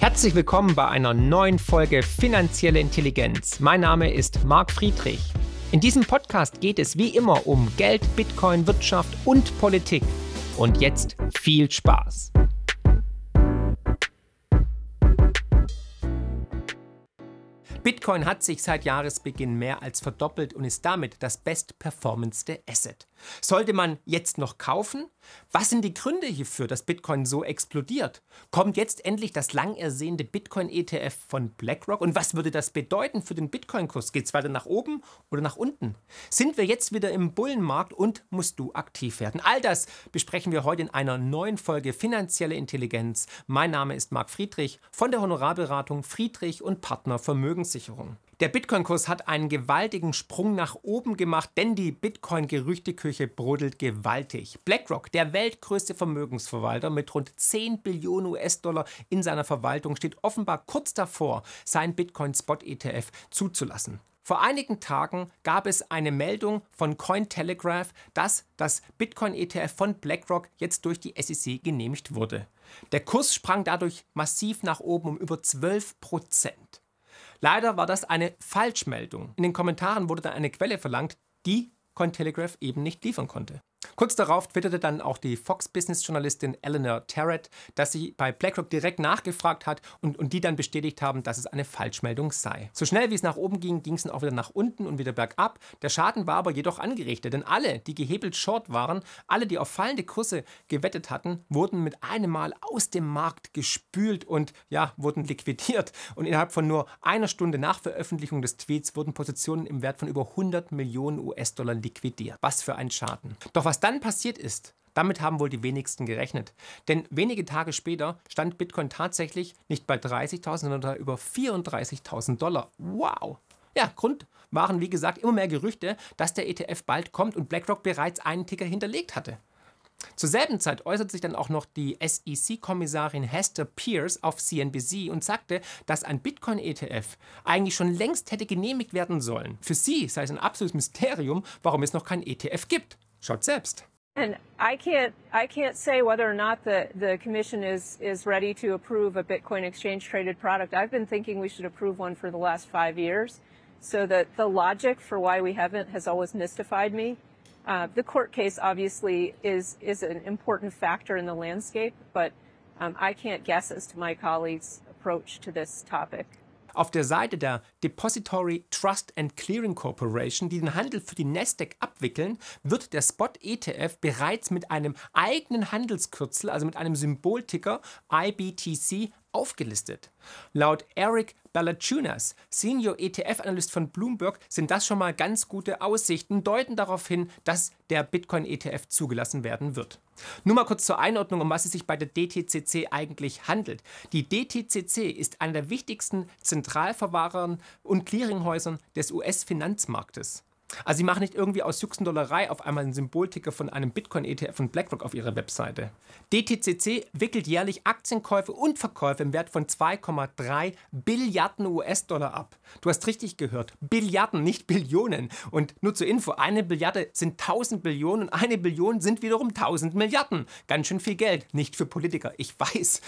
Herzlich willkommen bei einer neuen Folge Finanzielle Intelligenz. Mein Name ist Marc Friedrich. In diesem Podcast geht es wie immer um Geld, Bitcoin, Wirtschaft und Politik. Und jetzt viel Spaß. Bitcoin hat sich seit Jahresbeginn mehr als verdoppelt und ist damit das bestperformendste Asset. Sollte man jetzt noch kaufen? Was sind die Gründe hierfür, dass Bitcoin so explodiert? Kommt jetzt endlich das lang ersehnte Bitcoin-ETF von BlackRock? Und was würde das bedeuten für den Bitcoin-Kurs? Geht es weiter nach oben oder nach unten? Sind wir jetzt wieder im Bullenmarkt und musst du aktiv werden? All das besprechen wir heute in einer neuen Folge Finanzielle Intelligenz. Mein Name ist Marc Friedrich von der Honorarberatung Friedrich und Partner Vermögenssicherung. Der Bitcoin-Kurs hat einen gewaltigen Sprung nach oben gemacht, denn die Bitcoin-Gerüchteküche brodelt gewaltig. BlackRock, der weltgrößte Vermögensverwalter mit rund 10 Billionen US-Dollar in seiner Verwaltung, steht offenbar kurz davor, sein Bitcoin-Spot-ETF zuzulassen. Vor einigen Tagen gab es eine Meldung von Cointelegraph, dass das Bitcoin-ETF von BlackRock jetzt durch die SEC genehmigt wurde. Der Kurs sprang dadurch massiv nach oben um über 12 Prozent. Leider war das eine Falschmeldung. In den Kommentaren wurde dann eine Quelle verlangt, die Cointelegraph eben nicht liefern konnte. Kurz darauf twitterte dann auch die Fox-Business-Journalistin Eleanor Terrett, dass sie bei BlackRock direkt nachgefragt hat und, und die dann bestätigt haben, dass es eine Falschmeldung sei. So schnell wie es nach oben ging, ging es dann auch wieder nach unten und wieder bergab. Der Schaden war aber jedoch angerichtet, denn alle, die gehebelt short waren, alle, die auf fallende Kurse gewettet hatten, wurden mit einem Mal aus dem Markt gespült und ja, wurden liquidiert. Und innerhalb von nur einer Stunde nach Veröffentlichung des Tweets wurden Positionen im Wert von über 100 Millionen US-Dollar liquidiert. Was für ein Schaden. Doch was dann passiert ist, damit haben wohl die wenigsten gerechnet. Denn wenige Tage später stand Bitcoin tatsächlich nicht bei 30.000, sondern über 34.000 Dollar. Wow! Ja, Grund waren wie gesagt immer mehr Gerüchte, dass der ETF bald kommt und BlackRock bereits einen Ticker hinterlegt hatte. Zur selben Zeit äußert sich dann auch noch die SEC-Kommissarin Hester Pierce auf CNBC und sagte, dass ein Bitcoin-ETF eigentlich schon längst hätte genehmigt werden sollen. Für sie sei es ein absolutes Mysterium, warum es noch kein ETF gibt. Selbst. And I can't, I can't say whether or not the, the commission is, is ready to approve a Bitcoin exchange traded product. I've been thinking we should approve one for the last five years. So that the logic for why we haven't has always mystified me. Uh, the court case obviously is, is an important factor in the landscape, but um, I can't guess as to my colleagues' approach to this topic. Auf der Seite der Depository Trust and Clearing Corporation, die den Handel für die Nasdaq abwickeln, wird der Spot ETF bereits mit einem eigenen Handelskürzel, also mit einem Symbolticker IBTC aufgelistet. Laut Eric Balachunas, Senior ETF-Analyst von Bloomberg, sind das schon mal ganz gute Aussichten, deuten darauf hin, dass der Bitcoin-ETF zugelassen werden wird. Nur mal kurz zur Einordnung, um was es sich bei der DTCC eigentlich handelt. Die DTCC ist einer der wichtigsten Zentralverwahrern und Clearinghäusern des US-Finanzmarktes. Also sie machen nicht irgendwie aus Juxendollerei auf einmal einen Symbolticker von einem Bitcoin-ETF von BlackRock auf ihrer Webseite. DTCC wickelt jährlich Aktienkäufe und Verkäufe im Wert von 2,3 Billiarden US-Dollar ab. Du hast richtig gehört, Billiarden, nicht Billionen. Und nur zur Info, eine Billiarde sind 1000 Billionen und eine Billion sind wiederum 1000 Milliarden. Ganz schön viel Geld, nicht für Politiker, ich weiß.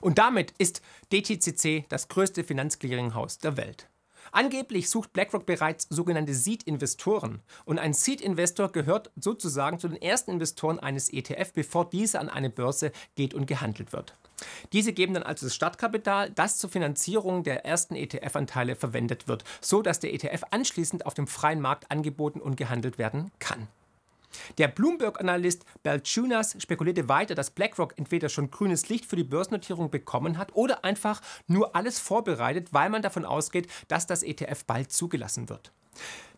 Und damit ist DTCC das größte Finanzclearinghaus der Welt. Angeblich sucht BlackRock bereits sogenannte Seed-Investoren. Und ein Seed-Investor gehört sozusagen zu den ersten Investoren eines ETF, bevor dieser an eine Börse geht und gehandelt wird. Diese geben dann also das Startkapital, das zur Finanzierung der ersten ETF-Anteile verwendet wird, so dass der ETF anschließend auf dem freien Markt angeboten und gehandelt werden kann. Der Bloomberg-Analyst Balchunas spekulierte weiter, dass BlackRock entweder schon grünes Licht für die Börsennotierung bekommen hat oder einfach nur alles vorbereitet, weil man davon ausgeht, dass das ETF bald zugelassen wird.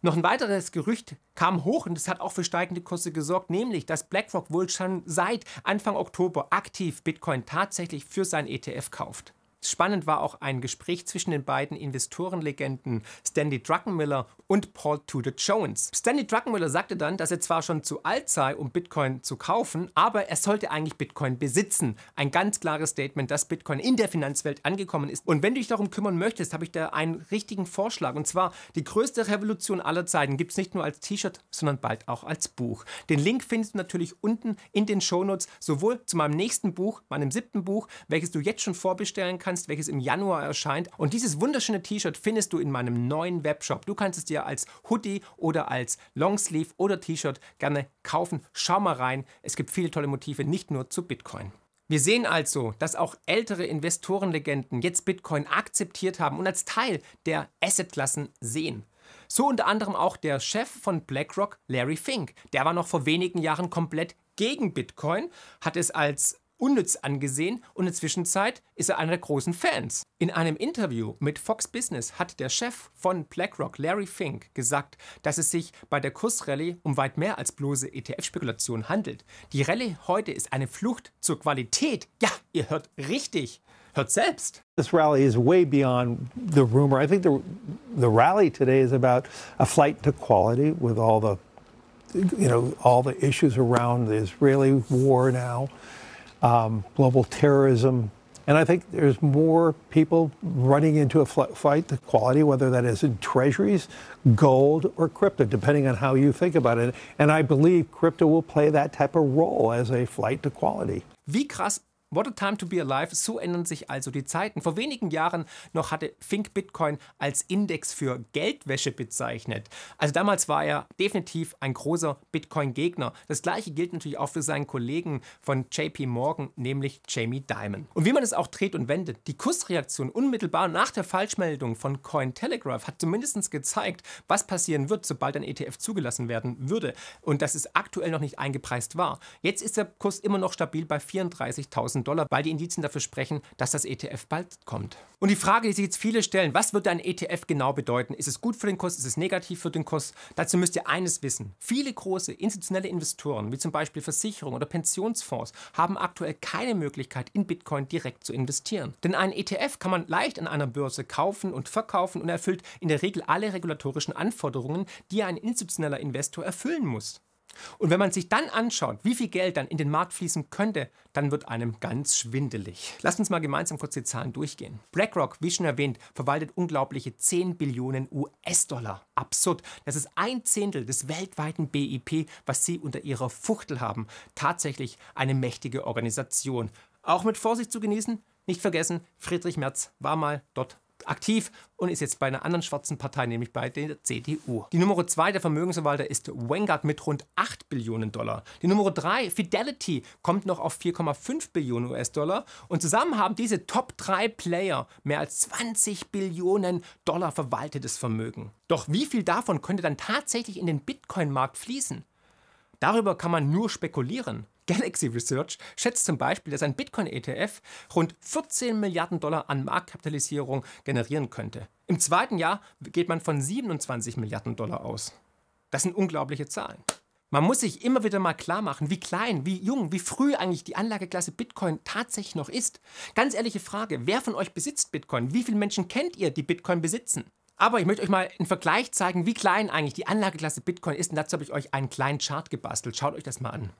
Noch ein weiteres Gerücht kam hoch und das hat auch für steigende Kurse gesorgt, nämlich dass BlackRock wohl schon seit Anfang Oktober aktiv Bitcoin tatsächlich für sein ETF kauft. Spannend war auch ein Gespräch zwischen den beiden Investorenlegenden Stanley Druckenmiller und Paul Tudor Jones. Stanley Druckenmiller sagte dann, dass er zwar schon zu alt sei, um Bitcoin zu kaufen, aber er sollte eigentlich Bitcoin besitzen. Ein ganz klares Statement, dass Bitcoin in der Finanzwelt angekommen ist. Und wenn du dich darum kümmern möchtest, habe ich da einen richtigen Vorschlag. Und zwar die größte Revolution aller Zeiten gibt es nicht nur als T-Shirt, sondern bald auch als Buch. Den Link findest du natürlich unten in den Shownotes, sowohl zu meinem nächsten Buch, meinem siebten Buch, welches du jetzt schon vorbestellen kannst, kannst, welches im Januar erscheint. Und dieses wunderschöne T-Shirt findest du in meinem neuen Webshop. Du kannst es dir als Hoodie oder als Longsleeve oder T-Shirt gerne kaufen. Schau mal rein. Es gibt viele tolle Motive, nicht nur zu Bitcoin. Wir sehen also, dass auch ältere Investorenlegenden jetzt Bitcoin akzeptiert haben und als Teil der Assetklassen sehen. So unter anderem auch der Chef von BlackRock, Larry Fink. Der war noch vor wenigen Jahren komplett gegen Bitcoin, hat es als unnütz angesehen und in der Zwischenzeit ist er einer der großen Fans. In einem Interview mit Fox Business hat der Chef von BlackRock, Larry Fink, gesagt, dass es sich bei der Kursrallye um weit mehr als bloße ETF-Spekulation handelt. Die Rallye heute ist eine Flucht zur Qualität. Ja, ihr hört richtig. Hört selbst. This rally is way beyond the rumor. I think the, the rally today is about a flight to quality with all the you know all the issues around the Israeli war now. Um, global terrorism. And I think there's more people running into a fight to quality, whether that is in treasuries, gold, or crypto, depending on how you think about it. And I believe crypto will play that type of role as a flight to quality. Wie krass What a time to be alive, so ändern sich also die Zeiten. Vor wenigen Jahren noch hatte Fink Bitcoin als Index für Geldwäsche bezeichnet. Also damals war er definitiv ein großer Bitcoin-Gegner. Das gleiche gilt natürlich auch für seinen Kollegen von JP Morgan, nämlich Jamie Dimon. Und wie man es auch dreht und wendet, die Kursreaktion unmittelbar nach der Falschmeldung von Cointelegraph hat zumindest gezeigt, was passieren wird, sobald ein ETF zugelassen werden würde. Und dass es aktuell noch nicht eingepreist war. Jetzt ist der Kurs immer noch stabil bei 34.000 1000 Dollar, weil die Indizien dafür sprechen, dass das ETF bald kommt. Und die Frage, die sich jetzt viele stellen, was wird ein ETF genau bedeuten? Ist es gut für den Kurs? Ist es negativ für den Kurs? Dazu müsst ihr eines wissen. Viele große institutionelle Investoren, wie zum Beispiel Versicherungen oder Pensionsfonds, haben aktuell keine Möglichkeit, in Bitcoin direkt zu investieren. Denn einen ETF kann man leicht an einer Börse kaufen und verkaufen und erfüllt in der Regel alle regulatorischen Anforderungen, die ein institutioneller Investor erfüllen muss. Und wenn man sich dann anschaut, wie viel Geld dann in den Markt fließen könnte, dann wird einem ganz schwindelig. Lasst uns mal gemeinsam kurz die Zahlen durchgehen. BlackRock, wie schon erwähnt, verwaltet unglaubliche 10 Billionen US-Dollar. Absurd. Das ist ein Zehntel des weltweiten BIP, was sie unter ihrer Fuchtel haben. Tatsächlich eine mächtige Organisation. Auch mit Vorsicht zu genießen. Nicht vergessen, Friedrich Merz war mal dort aktiv und ist jetzt bei einer anderen schwarzen Partei, nämlich bei der CDU. Die Nummer 2 der Vermögensverwalter ist Vanguard mit rund 8 Billionen Dollar. Die Nummer 3, Fidelity, kommt noch auf 4,5 Billionen US-Dollar. Und zusammen haben diese Top 3 Player mehr als 20 Billionen Dollar verwaltetes Vermögen. Doch wie viel davon könnte dann tatsächlich in den Bitcoin-Markt fließen? Darüber kann man nur spekulieren. Galaxy Research schätzt zum Beispiel, dass ein Bitcoin-ETF rund 14 Milliarden Dollar an Marktkapitalisierung generieren könnte. Im zweiten Jahr geht man von 27 Milliarden Dollar aus. Das sind unglaubliche Zahlen. Man muss sich immer wieder mal klar machen, wie klein, wie jung, wie früh eigentlich die Anlageklasse Bitcoin tatsächlich noch ist. Ganz ehrliche Frage, wer von euch besitzt Bitcoin? Wie viele Menschen kennt ihr, die Bitcoin besitzen? Aber ich möchte euch mal einen Vergleich zeigen, wie klein eigentlich die Anlageklasse Bitcoin ist. Und dazu habe ich euch einen kleinen Chart gebastelt. Schaut euch das mal an.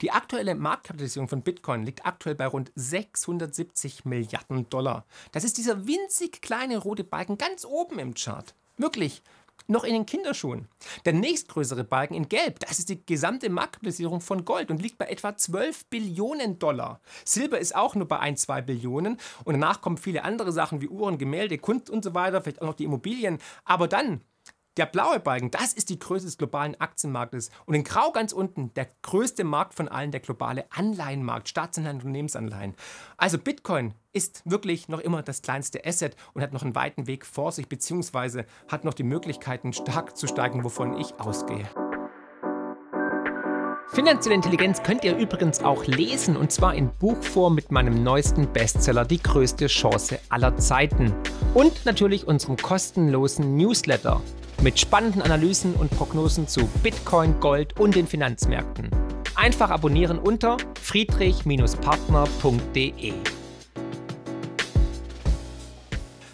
Die aktuelle Marktkapitalisierung von Bitcoin liegt aktuell bei rund 670 Milliarden Dollar. Das ist dieser winzig kleine rote Balken ganz oben im Chart. Wirklich, noch in den Kinderschuhen. Der nächstgrößere Balken in Gelb, das ist die gesamte Marktkapitalisierung von Gold und liegt bei etwa 12 Billionen Dollar. Silber ist auch nur bei 1, 2 Billionen und danach kommen viele andere Sachen wie Uhren, Gemälde, Kunst und so weiter, vielleicht auch noch die Immobilien. Aber dann der blaue Balken, das ist die Größe des globalen Aktienmarktes. Und in Grau ganz unten, der größte Markt von allen, der globale Anleihenmarkt, Staatsanleihen und Unternehmensanleihen. Also Bitcoin ist wirklich noch immer das kleinste Asset und hat noch einen weiten Weg vor sich, beziehungsweise hat noch die Möglichkeiten, stark zu steigen, wovon ich ausgehe. Finanzielle Intelligenz könnt ihr übrigens auch lesen und zwar in Buchform mit meinem neuesten Bestseller Die größte Chance aller Zeiten und natürlich unserem kostenlosen Newsletter mit spannenden Analysen und Prognosen zu Bitcoin, Gold und den Finanzmärkten. Einfach abonnieren unter friedrich-partner.de.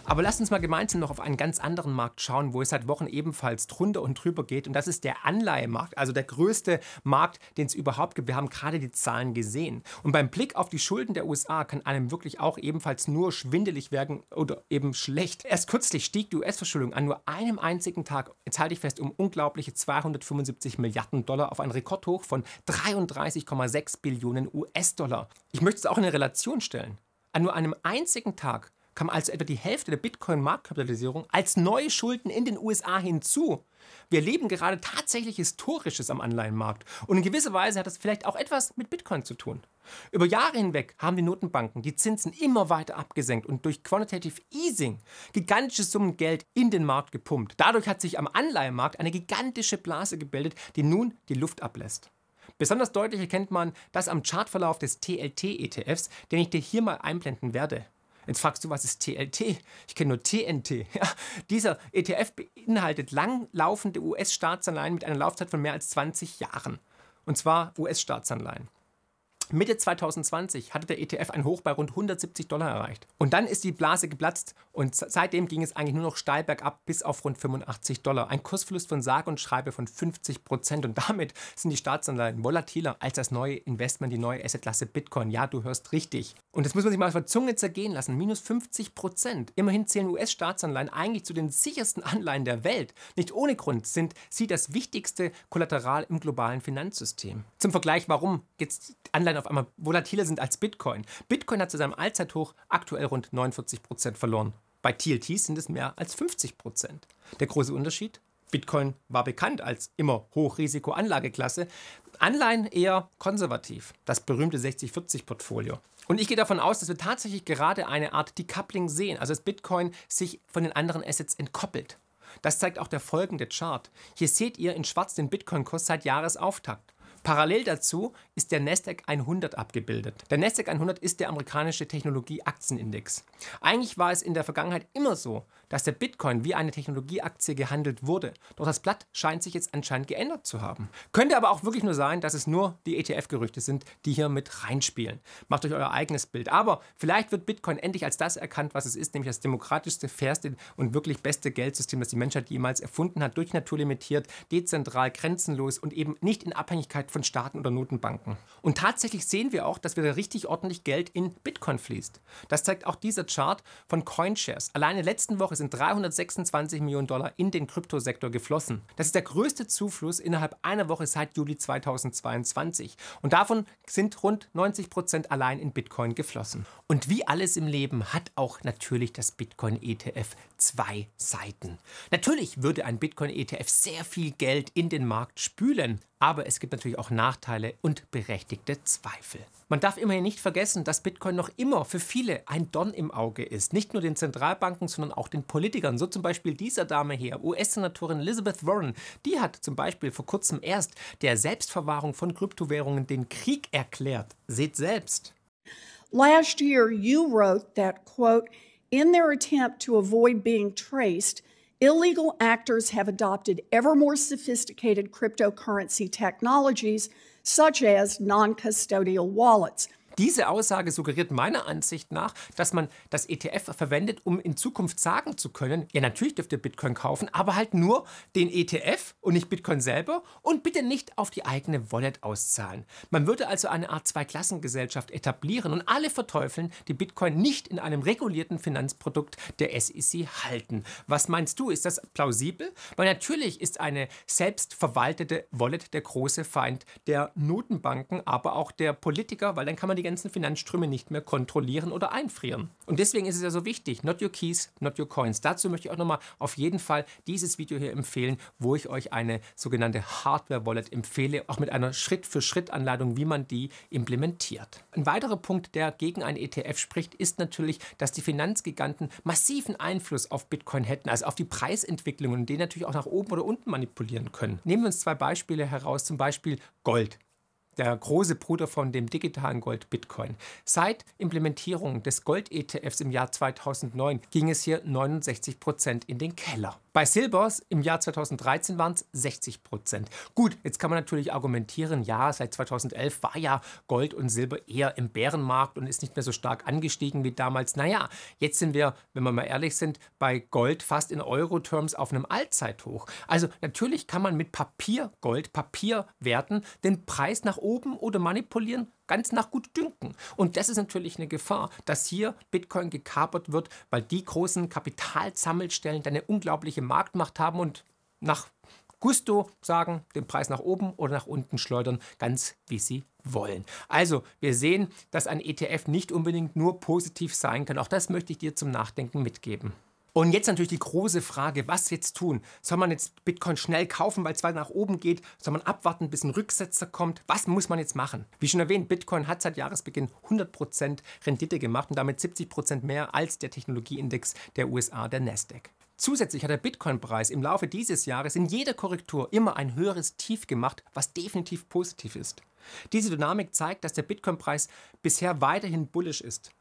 Aber lasst uns mal gemeinsam noch auf einen ganz anderen Markt schauen, wo es seit Wochen ebenfalls drunter und drüber geht. Und das ist der Anleihemarkt, also der größte Markt, den es überhaupt gibt. Wir haben gerade die Zahlen gesehen. Und beim Blick auf die Schulden der USA kann einem wirklich auch ebenfalls nur schwindelig werden oder eben schlecht. Erst kürzlich stieg die US-Verschuldung an nur einem einzigen Tag, jetzt halte ich fest, um unglaubliche 275 Milliarden Dollar auf einen Rekordhoch von 33,6 Billionen US-Dollar. Ich möchte es auch in eine Relation stellen. An nur einem einzigen Tag kam also etwa die Hälfte der Bitcoin-Marktkapitalisierung als neue Schulden in den USA hinzu. Wir erleben gerade tatsächlich Historisches am Anleihenmarkt. Und in gewisser Weise hat das vielleicht auch etwas mit Bitcoin zu tun. Über Jahre hinweg haben die Notenbanken die Zinsen immer weiter abgesenkt und durch Quantitative Easing gigantische Summen Geld in den Markt gepumpt. Dadurch hat sich am Anleihenmarkt eine gigantische Blase gebildet, die nun die Luft ablässt. Besonders deutlich erkennt man das am Chartverlauf des TLT-ETFs, den ich dir hier mal einblenden werde. Jetzt fragst du, was ist TLT? Ich kenne nur TNT. Ja, dieser ETF beinhaltet langlaufende US-Staatsanleihen mit einer Laufzeit von mehr als 20 Jahren. Und zwar US-Staatsanleihen. Mitte 2020 hatte der ETF ein Hoch bei rund 170 Dollar erreicht. Und dann ist die Blase geplatzt und seitdem ging es eigentlich nur noch steil bergab bis auf rund 85 Dollar. Ein Kursverlust von sage und schreibe von 50 Prozent. Und damit sind die Staatsanleihen volatiler als das neue Investment, die neue Assetklasse Bitcoin. Ja, du hörst richtig. Und das muss man sich mal auf der Zunge zergehen lassen. Minus 50 Prozent. Immerhin zählen US-Staatsanleihen eigentlich zu den sichersten Anleihen der Welt. Nicht ohne Grund sind sie das wichtigste Kollateral im globalen Finanzsystem. Zum Vergleich, warum jetzt Anleihen Anleihen auf einmal volatiler sind als Bitcoin. Bitcoin hat zu seinem Allzeithoch aktuell rund 49 Prozent verloren. Bei TLTs sind es mehr als 50 Prozent. Der große Unterschied? Bitcoin war bekannt als immer Hochrisiko-Anlageklasse. Anleihen eher konservativ. Das berühmte 60-40-Portfolio. Und ich gehe davon aus, dass wir tatsächlich gerade eine Art Decoupling sehen, also dass Bitcoin sich von den anderen Assets entkoppelt. Das zeigt auch der folgende Chart. Hier seht ihr in schwarz den Bitcoin-Kurs seit Jahresauftakt. Parallel dazu ist der Nasdaq 100 abgebildet. Der Nasdaq 100 ist der amerikanische Technologie-Aktienindex. Eigentlich war es in der Vergangenheit immer so, dass der Bitcoin wie eine Technologieaktie gehandelt wurde. Doch das Blatt scheint sich jetzt anscheinend geändert zu haben. Könnte aber auch wirklich nur sein, dass es nur die ETF-Gerüchte sind, die hier mit reinspielen. Macht euch euer eigenes Bild. Aber vielleicht wird Bitcoin endlich als das erkannt, was es ist, nämlich das demokratischste, fairste und wirklich beste Geldsystem, das die Menschheit jemals erfunden hat, durch naturlimitiert, dezentral, grenzenlos und eben nicht in Abhängigkeit von Staaten oder Notenbanken. Und tatsächlich sehen wir auch, dass wieder richtig ordentlich Geld in Bitcoin fließt. Das zeigt auch dieser Chart von CoinShares. Alleine letzten Woche sind 326 Millionen Dollar in den Kryptosektor geflossen. Das ist der größte Zufluss innerhalb einer Woche seit Juli 2022. Und davon sind rund 90 Prozent allein in Bitcoin geflossen. Und wie alles im Leben hat auch natürlich das Bitcoin-ETF zwei Seiten. Natürlich würde ein Bitcoin-ETF sehr viel Geld in den Markt spülen, aber es gibt natürlich auch Nachteile und berechtigte Zweifel. Man darf immerhin nicht vergessen, dass Bitcoin noch immer für viele ein Dorn im Auge ist. Nicht nur den Zentralbanken, sondern auch den Politikern. So zum Beispiel dieser Dame hier, US-Senatorin Elizabeth Warren. Die hat zum Beispiel vor kurzem erst der Selbstverwahrung von Kryptowährungen den Krieg erklärt. Seht selbst. Last year you wrote that, quote, in their attempt to avoid being traced, illegal actors have adopted ever more sophisticated cryptocurrency technologies, such as non custodial wallets. Diese Aussage suggeriert meiner Ansicht nach, dass man das ETF verwendet, um in Zukunft sagen zu können, ja natürlich dürft ihr Bitcoin kaufen, aber halt nur den ETF und nicht Bitcoin selber und bitte nicht auf die eigene Wallet auszahlen. Man würde also eine Art Zweiklassengesellschaft etablieren und alle verteufeln, die Bitcoin nicht in einem regulierten Finanzprodukt der SEC halten. Was meinst du, ist das plausibel? Weil natürlich ist eine selbstverwaltete Wallet der große Feind der Notenbanken, aber auch der Politiker, weil dann kann man die ganzen Finanzströme nicht mehr kontrollieren oder einfrieren. Und deswegen ist es ja so wichtig, not your keys, not your coins. Dazu möchte ich auch nochmal auf jeden Fall dieses Video hier empfehlen, wo ich euch eine sogenannte Hardware-Wallet empfehle, auch mit einer Schritt-für-Schritt-Anleitung, wie man die implementiert. Ein weiterer Punkt, der gegen ein ETF spricht, ist natürlich, dass die Finanzgiganten massiven Einfluss auf Bitcoin hätten, also auf die Preisentwicklungen, und den natürlich auch nach oben oder unten manipulieren können. Nehmen wir uns zwei Beispiele heraus, zum Beispiel Gold der große Bruder von dem digitalen Gold Bitcoin. Seit Implementierung des Gold-ETFs im Jahr 2009 ging es hier 69 Prozent in den Keller. Bei Silbers im Jahr 2013 waren es 60 Prozent. Gut, jetzt kann man natürlich argumentieren, ja, seit 2011 war ja Gold und Silber eher im Bärenmarkt und ist nicht mehr so stark angestiegen wie damals. Naja, jetzt sind wir, wenn wir mal ehrlich sind, bei Gold fast in Euro-Terms auf einem Allzeithoch. Also natürlich kann man mit Papiergold, Papierwerten den Preis nach oben oder manipulieren ganz nach gut dünken. Und das ist natürlich eine Gefahr, dass hier Bitcoin gekapert wird, weil die großen Kapitalsammelstellen eine unglaubliche Marktmacht haben und nach Gusto sagen, den Preis nach oben oder nach unten schleudern, ganz wie sie wollen. Also, wir sehen, dass ein ETF nicht unbedingt nur positiv sein kann. Auch das möchte ich dir zum Nachdenken mitgeben. Und jetzt natürlich die große Frage, was jetzt tun? Soll man jetzt Bitcoin schnell kaufen, weil es weiter nach oben geht? Soll man abwarten, bis ein Rücksetzer kommt? Was muss man jetzt machen? Wie schon erwähnt, Bitcoin hat seit Jahresbeginn 100% Rendite gemacht und damit 70% mehr als der Technologieindex der USA, der Nasdaq. Zusätzlich hat der Bitcoin-Preis im Laufe dieses Jahres in jeder Korrektur immer ein höheres Tief gemacht, was definitiv positiv ist. Diese Dynamik zeigt, dass der Bitcoin-Preis bisher weiterhin bullish ist.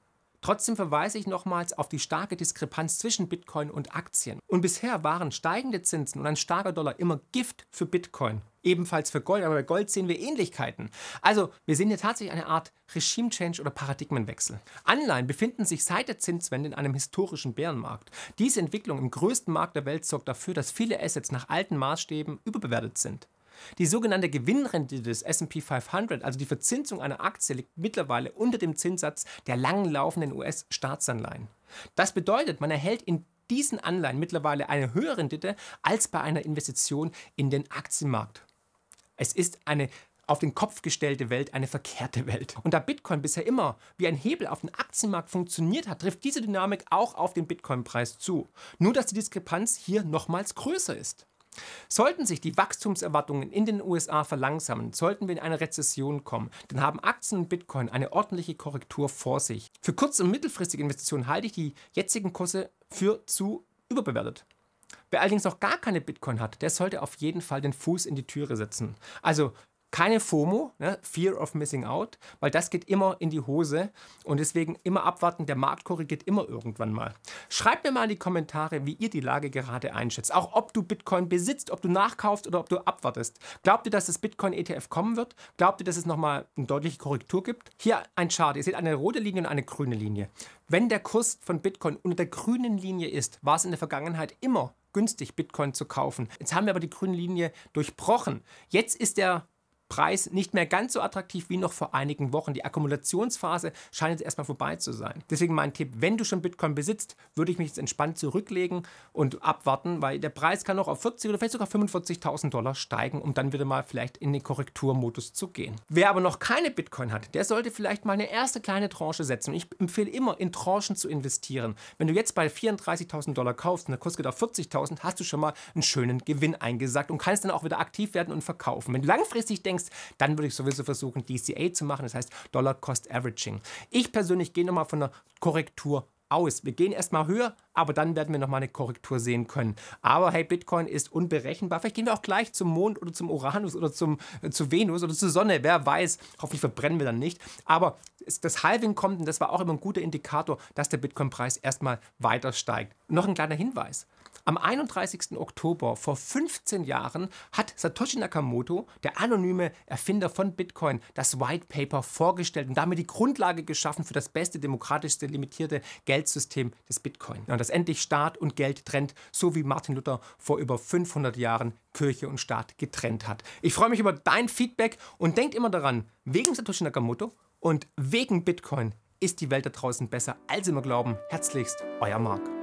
Trotzdem verweise ich nochmals auf die starke Diskrepanz zwischen Bitcoin und Aktien. Und bisher waren steigende Zinsen und ein starker Dollar immer Gift für Bitcoin. Ebenfalls für Gold, aber bei Gold sehen wir Ähnlichkeiten. Also, wir sehen hier tatsächlich eine Art Regime-Change oder Paradigmenwechsel. Anleihen befinden sich seit der Zinswende in einem historischen Bärenmarkt. Diese Entwicklung im größten Markt der Welt sorgt dafür, dass viele Assets nach alten Maßstäben überbewertet sind. Die sogenannte Gewinnrendite des SP 500, also die Verzinsung einer Aktie, liegt mittlerweile unter dem Zinssatz der langlaufenden US-Staatsanleihen. Das bedeutet, man erhält in diesen Anleihen mittlerweile eine höhere Rendite als bei einer Investition in den Aktienmarkt. Es ist eine auf den Kopf gestellte Welt eine verkehrte Welt. Und da Bitcoin bisher immer wie ein Hebel auf den Aktienmarkt funktioniert hat, trifft diese Dynamik auch auf den Bitcoin-Preis zu. Nur dass die Diskrepanz hier nochmals größer ist. Sollten sich die Wachstumserwartungen in den USA verlangsamen, sollten wir in eine Rezession kommen, dann haben Aktien und Bitcoin eine ordentliche Korrektur vor sich. Für kurz- und mittelfristige Investitionen halte ich die jetzigen Kurse für zu überbewertet. Wer allerdings noch gar keine Bitcoin hat, der sollte auf jeden Fall den Fuß in die Türe setzen. Also keine FOMO, ne? Fear of Missing Out, weil das geht immer in die Hose und deswegen immer abwarten, der Markt korrigiert immer irgendwann mal. Schreibt mir mal in die Kommentare, wie ihr die Lage gerade einschätzt. Auch ob du Bitcoin besitzt, ob du nachkaufst oder ob du abwartest. Glaubt ihr, dass das Bitcoin-ETF kommen wird? Glaubt ihr, dass es nochmal eine deutliche Korrektur gibt? Hier ein Chart. Ihr seht eine rote Linie und eine grüne Linie. Wenn der Kurs von Bitcoin unter der grünen Linie ist, war es in der Vergangenheit immer günstig, Bitcoin zu kaufen. Jetzt haben wir aber die grüne Linie durchbrochen. Jetzt ist der Preis nicht mehr ganz so attraktiv wie noch vor einigen Wochen. Die Akkumulationsphase scheint jetzt erstmal vorbei zu sein. Deswegen mein Tipp, wenn du schon Bitcoin besitzt, würde ich mich jetzt entspannt zurücklegen und abwarten, weil der Preis kann noch auf 40 oder vielleicht sogar 45.000 Dollar steigen, um dann wieder mal vielleicht in den Korrekturmodus zu gehen. Wer aber noch keine Bitcoin hat, der sollte vielleicht mal eine erste kleine Tranche setzen. Ich empfehle immer, in Tranchen zu investieren. Wenn du jetzt bei 34.000 Dollar kaufst und der Kurs geht auf 40.000, hast du schon mal einen schönen Gewinn eingesagt und kannst dann auch wieder aktiv werden und verkaufen. Wenn du langfristig denkst, denkst, dann würde ich sowieso versuchen, DCA zu machen, das heißt Dollar Cost Averaging. Ich persönlich gehe nochmal von einer Korrektur aus. Wir gehen erstmal höher, aber dann werden wir nochmal eine Korrektur sehen können. Aber hey, Bitcoin ist unberechenbar. Vielleicht gehen wir auch gleich zum Mond oder zum Uranus oder zum, äh, zu Venus oder zur Sonne. Wer weiß. Hoffentlich verbrennen wir dann nicht. Aber das Halving kommt und das war auch immer ein guter Indikator, dass der Bitcoin-Preis erstmal weiter steigt. Noch ein kleiner Hinweis. Am 31. Oktober vor 15 Jahren hat Satoshi Nakamoto, der anonyme Erfinder von Bitcoin, das White Paper vorgestellt und damit die Grundlage geschaffen für das beste, demokratischste, limitierte Geldsystem des Bitcoin. Und das endlich Staat und Geld trennt, so wie Martin Luther vor über 500 Jahren Kirche und Staat getrennt hat. Ich freue mich über dein Feedback und denkt immer daran, wegen Satoshi Nakamoto und wegen Bitcoin ist die Welt da draußen besser, als immer glauben. Herzlichst, euer Marc.